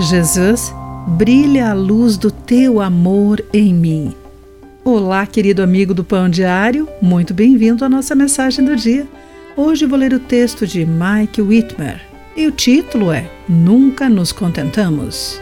Jesus, brilha a luz do teu amor em mim. Olá, querido amigo do Pão Diário, muito bem-vindo à nossa mensagem do dia. Hoje vou ler o texto de Mike Whitmer e o título é Nunca nos contentamos.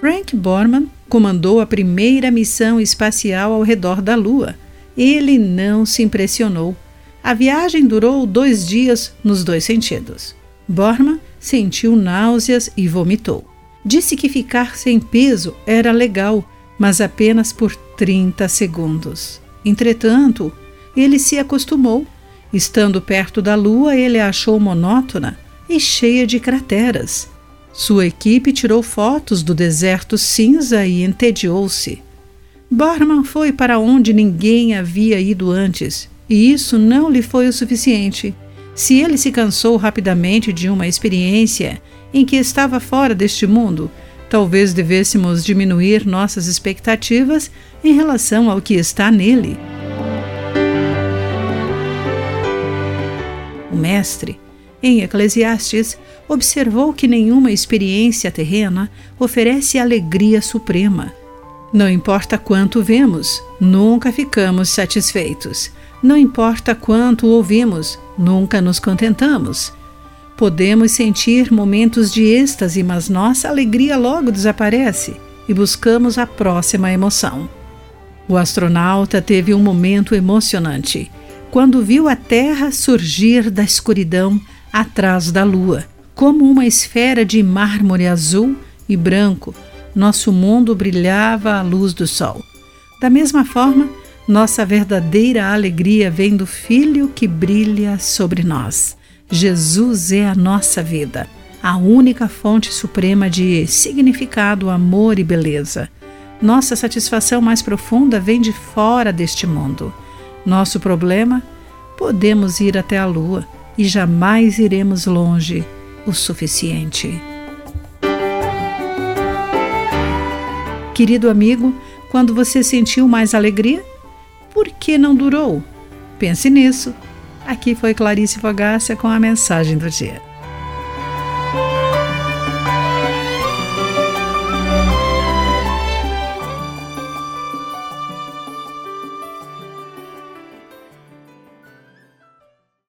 Frank Borman comandou a primeira missão espacial ao redor da Lua. Ele não se impressionou. A viagem durou dois dias nos dois sentidos. Borman sentiu náuseas e vomitou. Disse que ficar sem peso era legal, mas apenas por 30 segundos. Entretanto, ele se acostumou. Estando perto da Lua, ele a achou monótona e cheia de crateras. Sua equipe tirou fotos do deserto cinza e entediou-se. Borman foi para onde ninguém havia ido antes, e isso não lhe foi o suficiente. Se ele se cansou rapidamente de uma experiência em que estava fora deste mundo, talvez devêssemos diminuir nossas expectativas em relação ao que está nele. O Mestre em Eclesiastes, observou que nenhuma experiência terrena oferece alegria suprema. Não importa quanto vemos, nunca ficamos satisfeitos. Não importa quanto ouvimos, nunca nos contentamos. Podemos sentir momentos de êxtase, mas nossa alegria logo desaparece e buscamos a próxima emoção. O astronauta teve um momento emocionante quando viu a Terra surgir da escuridão atrás da lua. Como uma esfera de mármore azul e branco, nosso mundo brilhava à luz do sol. Da mesma forma, nossa verdadeira alegria vem do Filho que brilha sobre nós. Jesus é a nossa vida, a única fonte suprema de significado, amor e beleza. Nossa satisfação mais profunda vem de fora deste mundo. Nosso problema? Podemos ir até a lua e jamais iremos longe o suficiente. Querido amigo, quando você sentiu mais alegria, por que não durou? Pense nisso. Aqui foi Clarice Fogácia com a mensagem do dia.